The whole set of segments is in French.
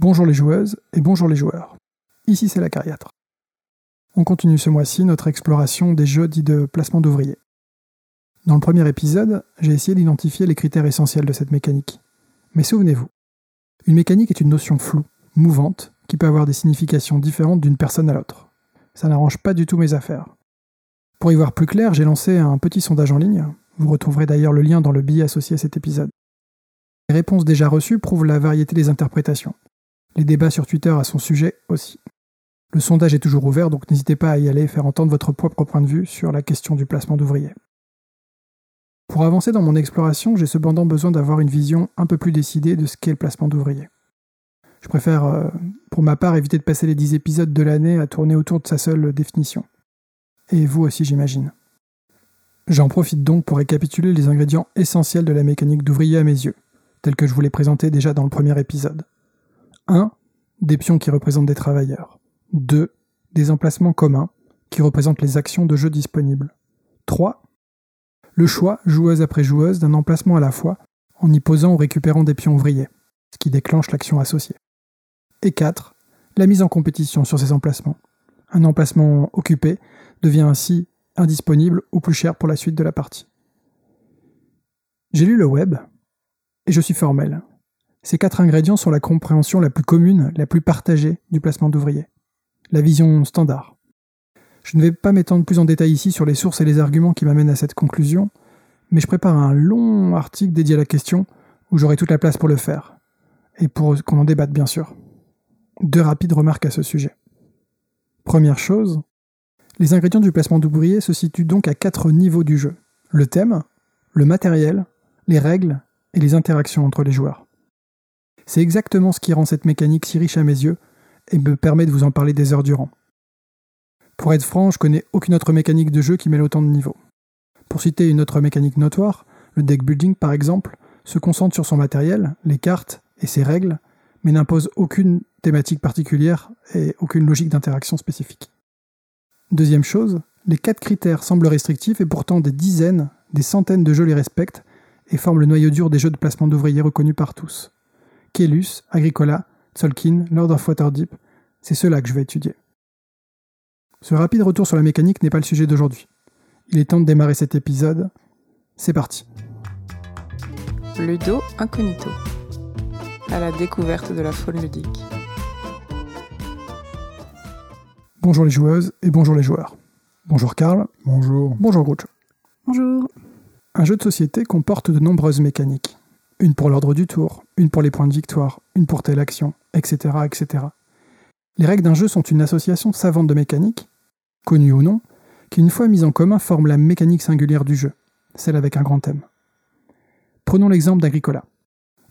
Bonjour les joueuses et bonjour les joueurs. Ici c'est la cariatre. On continue ce mois-ci notre exploration des jeux dits de placement d'ouvriers. Dans le premier épisode, j'ai essayé d'identifier les critères essentiels de cette mécanique. Mais souvenez-vous, une mécanique est une notion floue, mouvante, qui peut avoir des significations différentes d'une personne à l'autre. Ça n'arrange pas du tout mes affaires. Pour y voir plus clair, j'ai lancé un petit sondage en ligne. Vous retrouverez d'ailleurs le lien dans le billet associé à cet épisode. Les réponses déjà reçues prouvent la variété des interprétations. Les débats sur Twitter à son sujet aussi. Le sondage est toujours ouvert, donc n'hésitez pas à y aller et faire entendre votre propre point de vue sur la question du placement d'ouvriers. Pour avancer dans mon exploration, j'ai cependant besoin d'avoir une vision un peu plus décidée de ce qu'est le placement d'ouvriers. Je préfère, euh, pour ma part, éviter de passer les 10 épisodes de l'année à tourner autour de sa seule définition. Et vous aussi, j'imagine. J'en profite donc pour récapituler les ingrédients essentiels de la mécanique d'ouvrier à mes yeux, tels que je vous l'ai présenté déjà dans le premier épisode. 1. Des pions qui représentent des travailleurs. 2. Des emplacements communs, qui représentent les actions de jeu disponibles. 3. Le choix, joueuse après joueuse, d'un emplacement à la fois, en y posant ou récupérant des pions ouvriers, ce qui déclenche l'action associée. Et 4. La mise en compétition sur ces emplacements. Un emplacement occupé devient ainsi indisponible ou plus cher pour la suite de la partie. J'ai lu le web, et je suis formel. Ces quatre ingrédients sont la compréhension la plus commune, la plus partagée du placement d'ouvriers. La vision standard. Je ne vais pas m'étendre plus en détail ici sur les sources et les arguments qui m'amènent à cette conclusion, mais je prépare un long article dédié à la question où j'aurai toute la place pour le faire, et pour qu'on en débatte bien sûr. Deux rapides remarques à ce sujet. Première chose, les ingrédients du placement d'ouvriers se situent donc à quatre niveaux du jeu. Le thème, le matériel, les règles et les interactions entre les joueurs. C'est exactement ce qui rend cette mécanique si riche à mes yeux et me permet de vous en parler des heures durant. Pour être franc, je connais aucune autre mécanique de jeu qui mêle autant de niveaux. Pour citer une autre mécanique notoire, le deck building par exemple, se concentre sur son matériel, les cartes et ses règles, mais n'impose aucune thématique particulière et aucune logique d'interaction spécifique. Deuxième chose, les quatre critères semblent restrictifs et pourtant des dizaines, des centaines de jeux les respectent et forment le noyau dur des jeux de placement d'ouvriers reconnus par tous. Kelus, Agricola, Tolkien, Lord of Waterdeep, c'est ceux-là que je vais étudier. Ce rapide retour sur la mécanique n'est pas le sujet d'aujourd'hui. Il est temps de démarrer cet épisode. C'est parti. Ludo Incognito. À la découverte de la faune ludique. Bonjour les joueuses et bonjour les joueurs. Bonjour Karl. Bonjour. Bonjour Groucho. Bonjour. Un jeu de société comporte de nombreuses mécaniques. Une pour l'ordre du tour, une pour les points de victoire, une pour telle action, etc. etc. Les règles d'un jeu sont une association savante de mécaniques, connues ou non, qui une fois mises en commun forment la mécanique singulière du jeu, celle avec un grand thème. Prenons l'exemple d'Agricola.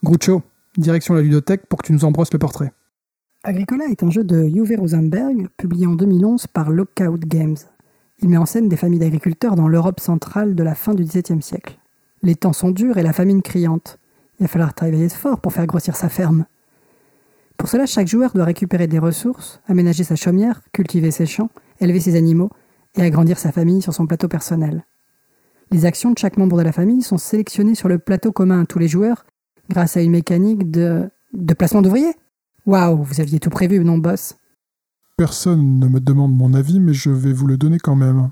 Groucho, direction la ludothèque pour que tu nous embrosses le portrait. Agricola est un jeu de Uwe Rosenberg, publié en 2011 par Lockout Games. Il met en scène des familles d'agriculteurs dans l'Europe centrale de la fin du XVIIe siècle. Les temps sont durs et la famine criante. Il va falloir travailler fort pour faire grossir sa ferme. Pour cela, chaque joueur doit récupérer des ressources, aménager sa chaumière, cultiver ses champs, élever ses animaux et agrandir sa famille sur son plateau personnel. Les actions de chaque membre de la famille sont sélectionnées sur le plateau commun à tous les joueurs grâce à une mécanique de, de placement d'ouvriers. Waouh, vous aviez tout prévu, non, boss? Personne ne me demande mon avis, mais je vais vous le donner quand même.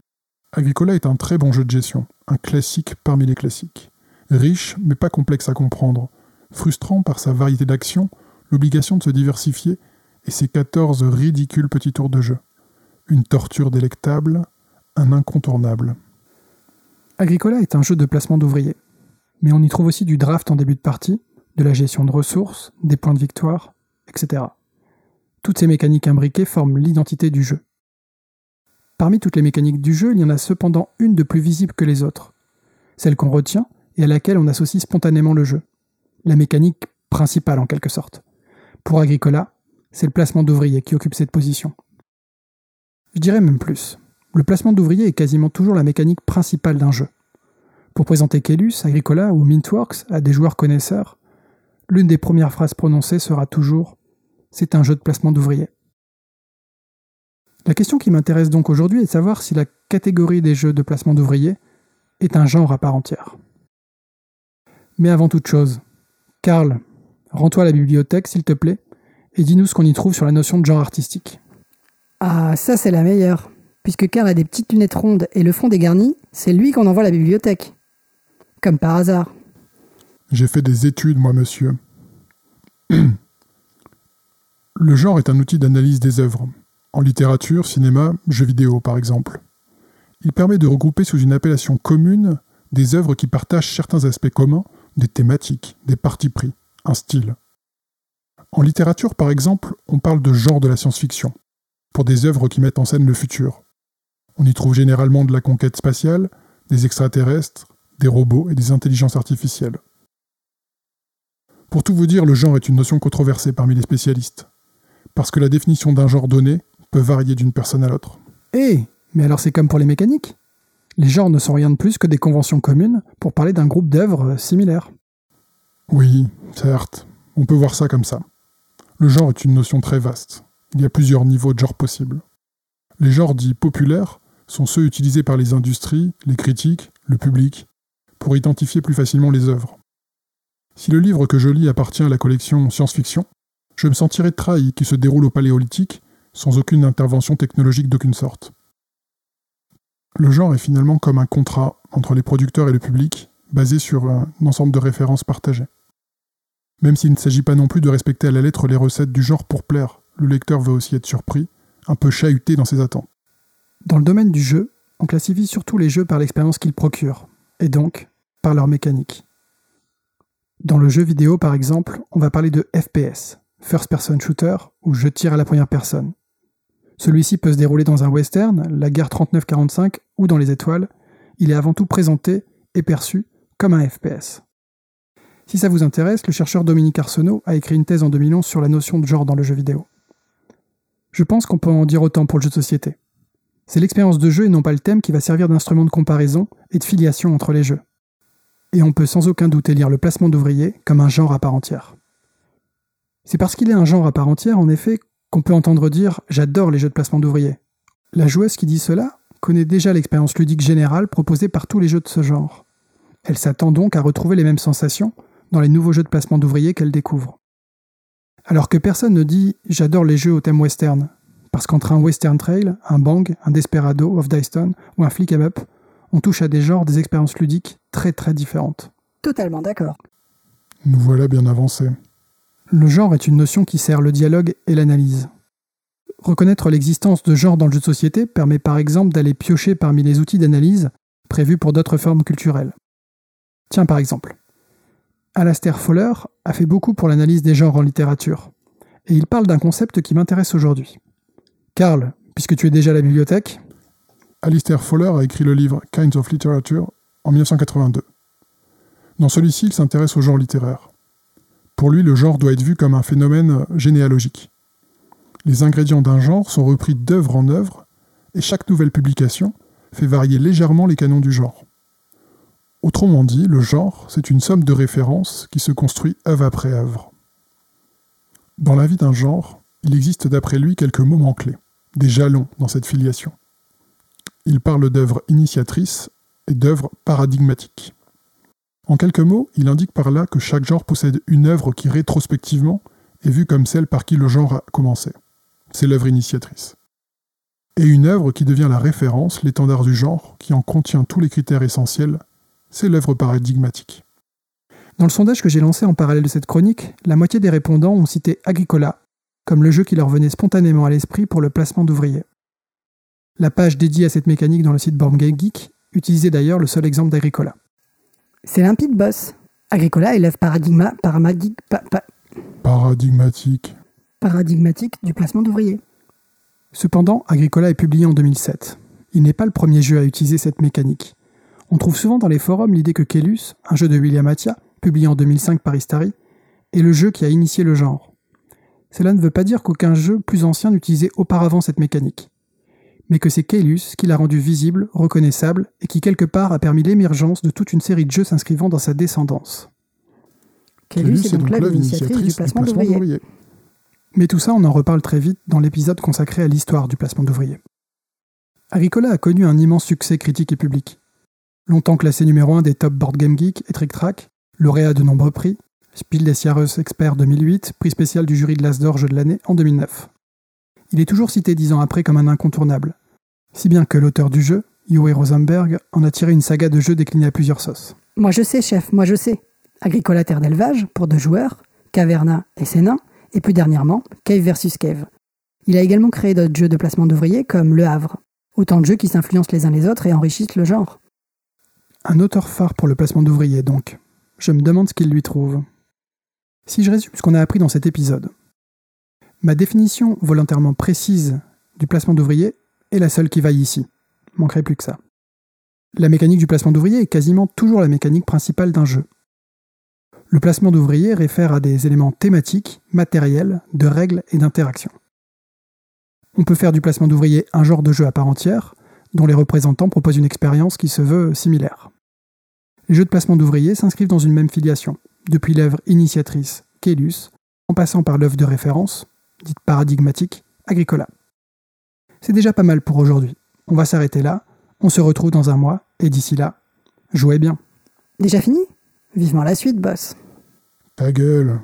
Agricola est un très bon jeu de gestion, un classique parmi les classiques. Riche, mais pas complexe à comprendre. Frustrant par sa variété d'actions, l'obligation de se diversifier et ses 14 ridicules petits tours de jeu. Une torture délectable, un incontournable. Agricola est un jeu de placement d'ouvriers, mais on y trouve aussi du draft en début de partie, de la gestion de ressources, des points de victoire, etc. Toutes ces mécaniques imbriquées forment l'identité du jeu. Parmi toutes les mécaniques du jeu, il y en a cependant une de plus visible que les autres, celle qu'on retient et à laquelle on associe spontanément le jeu, la mécanique principale en quelque sorte. Pour Agricola, c'est le placement d'ouvriers qui occupe cette position. Je dirais même plus. Le placement d'ouvriers est quasiment toujours la mécanique principale d'un jeu. Pour présenter Kelus, Agricola ou Mintworks à des joueurs connaisseurs, l'une des premières phrases prononcées sera toujours C'est un jeu de placement d'ouvriers. La question qui m'intéresse donc aujourd'hui est de savoir si la catégorie des jeux de placement d'ouvriers est un genre à part entière. Mais avant toute chose, Karl, rends-toi à la bibliothèque s'il te plaît, et dis-nous ce qu'on y trouve sur la notion de genre artistique. Ah, ça c'est la meilleure. Puisque Karl a des petites lunettes rondes et le front dégarni, c'est lui qu'on envoie à la bibliothèque. Comme par hasard. J'ai fait des études, moi, monsieur. Le genre est un outil d'analyse des œuvres. En littérature, cinéma, jeux vidéo, par exemple. Il permet de regrouper sous une appellation commune des œuvres qui partagent certains aspects communs, des thématiques, des partis pris, un style. En littérature, par exemple, on parle de genre de la science-fiction, pour des œuvres qui mettent en scène le futur. On y trouve généralement de la conquête spatiale, des extraterrestres, des robots et des intelligences artificielles. Pour tout vous dire, le genre est une notion controversée parmi les spécialistes, parce que la définition d'un genre donné peut varier d'une personne à l'autre. Eh Mais alors c'est comme pour les mécaniques? Les genres ne sont rien de plus que des conventions communes pour parler d'un groupe d'œuvres similaires. Oui, certes, on peut voir ça comme ça. Le genre est une notion très vaste. Il y a plusieurs niveaux de genre possibles. Les genres dits populaires sont ceux utilisés par les industries, les critiques, le public, pour identifier plus facilement les œuvres. Si le livre que je lis appartient à la collection science-fiction, je me sentirais trahi qu'il se déroule au paléolithique sans aucune intervention technologique d'aucune sorte. Le genre est finalement comme un contrat entre les producteurs et le public, basé sur un ensemble de références partagées. Même s'il ne s'agit pas non plus de respecter à la lettre les recettes du genre pour plaire, le lecteur veut aussi être surpris, un peu chahuté dans ses attentes. Dans le domaine du jeu, on classifie surtout les jeux par l'expérience qu'ils procurent, et donc par leur mécanique. Dans le jeu vidéo, par exemple, on va parler de FPS, First Person Shooter, où je tire à la première personne. Celui-ci peut se dérouler dans un western, la guerre 39-45 ou dans les étoiles. Il est avant tout présenté et perçu comme un FPS. Si ça vous intéresse, le chercheur Dominique Arsenault a écrit une thèse en 2011 sur la notion de genre dans le jeu vidéo. Je pense qu'on peut en dire autant pour le jeu de société. C'est l'expérience de jeu et non pas le thème qui va servir d'instrument de comparaison et de filiation entre les jeux. Et on peut sans aucun doute élire le placement d'ouvriers comme un genre à part entière. C'est parce qu'il est un genre à part entière, en effet, qu'on peut entendre dire J'adore les jeux de placement d'ouvriers. La joueuse qui dit cela connaît déjà l'expérience ludique générale proposée par tous les jeux de ce genre. Elle s'attend donc à retrouver les mêmes sensations dans les nouveaux jeux de placement d'ouvriers qu'elle découvre. Alors que personne ne dit J'adore les jeux au thème western, parce qu'entre un western trail, un bang, un desperado of Dyston ou un flick em up, on touche à des genres, des expériences ludiques très très différentes. Totalement d'accord. Nous voilà bien avancés. Le genre est une notion qui sert le dialogue et l'analyse. Reconnaître l'existence de genre dans le jeu de société permet par exemple d'aller piocher parmi les outils d'analyse prévus pour d'autres formes culturelles. Tiens par exemple, Alastair Fowler a fait beaucoup pour l'analyse des genres en littérature, et il parle d'un concept qui m'intéresse aujourd'hui. Karl, puisque tu es déjà à la bibliothèque, Alistair Fowler a écrit le livre Kinds of Literature en 1982. Dans celui-ci, il s'intéresse au genre littéraire. Pour lui, le genre doit être vu comme un phénomène généalogique. Les ingrédients d'un genre sont repris d'œuvre en œuvre, et chaque nouvelle publication fait varier légèrement les canons du genre. Autrement dit, le genre, c'est une somme de références qui se construit œuvre après œuvre. Dans la vie d'un genre, il existe d'après lui quelques moments clés, des jalons dans cette filiation. Il parle d'œuvres initiatrices et d'œuvres paradigmatiques. En quelques mots, il indique par là que chaque genre possède une œuvre qui rétrospectivement est vue comme celle par qui le genre a commencé. C'est l'œuvre initiatrice. Et une œuvre qui devient la référence, l'étendard du genre, qui en contient tous les critères essentiels, c'est l'œuvre paradigmatique. Dans le sondage que j'ai lancé en parallèle de cette chronique, la moitié des répondants ont cité Agricola comme le jeu qui leur venait spontanément à l'esprit pour le placement d'ouvriers. La page dédiée à cette mécanique dans le site Board Game utilisait d'ailleurs le seul exemple d'Agricola. C'est limpide, boss. Agricola élève paradigma, paramadi- pa- pa- Paradigmatique. paradigmatique du placement d'ouvriers. Cependant, Agricola est publié en 2007. Il n'est pas le premier jeu à utiliser cette mécanique. On trouve souvent dans les forums l'idée que Kellus, un jeu de William Attia, publié en 2005 par Istari, est le jeu qui a initié le genre. Cela ne veut pas dire qu'aucun jeu plus ancien n'utilisait auparavant cette mécanique, mais que c'est Caylus qui l'a rendu visible, reconnaissable, et qui quelque part a permis l'émergence de toute une série de jeux s'inscrivant dans sa descendance. Kellus est donc du placement d'ouvriers. Mais tout ça, on en reparle très vite dans l'épisode consacré à l'histoire du placement d'ouvriers. Agricola a connu un immense succès critique et public. Longtemps classé numéro 1 des top board game geek et trick track, lauréat de nombreux prix, Spiel des Jahres Expert 2008, prix spécial du jury de l'Asdor Jeu de l'année en 2009. Il est toujours cité dix ans après comme un incontournable, si bien que l'auteur du jeu, Uwe Rosenberg, en a tiré une saga de jeux déclinée à plusieurs sauces. Moi je sais, chef, moi je sais. Agricola Terre d'élevage, pour deux joueurs, Caverna et Sénin, et plus dernièrement, Cave vs Cave. Il a également créé d'autres jeux de placement d'ouvriers comme Le Havre. Autant de jeux qui s'influencent les uns les autres et enrichissent le genre. Un auteur phare pour le placement d'ouvriers, donc. Je me demande ce qu'il lui trouve. Si je résume ce qu'on a appris dans cet épisode, ma définition volontairement précise du placement d'ouvriers est la seule qui vaille ici. Manquerait plus que ça. La mécanique du placement d'ouvriers est quasiment toujours la mécanique principale d'un jeu. Le placement d'ouvriers réfère à des éléments thématiques, matériels, de règles et d'interactions. On peut faire du placement d'ouvriers un genre de jeu à part entière, dont les représentants proposent une expérience qui se veut similaire. Les jeux de placement d'ouvriers s'inscrivent dans une même filiation, depuis l'œuvre initiatrice Kélus, en passant par l'œuvre de référence, dite paradigmatique, Agricola. C'est déjà pas mal pour aujourd'hui. On va s'arrêter là, on se retrouve dans un mois, et d'ici là, jouez bien. Déjà fini? Vivement la suite, boss. Ta gueule,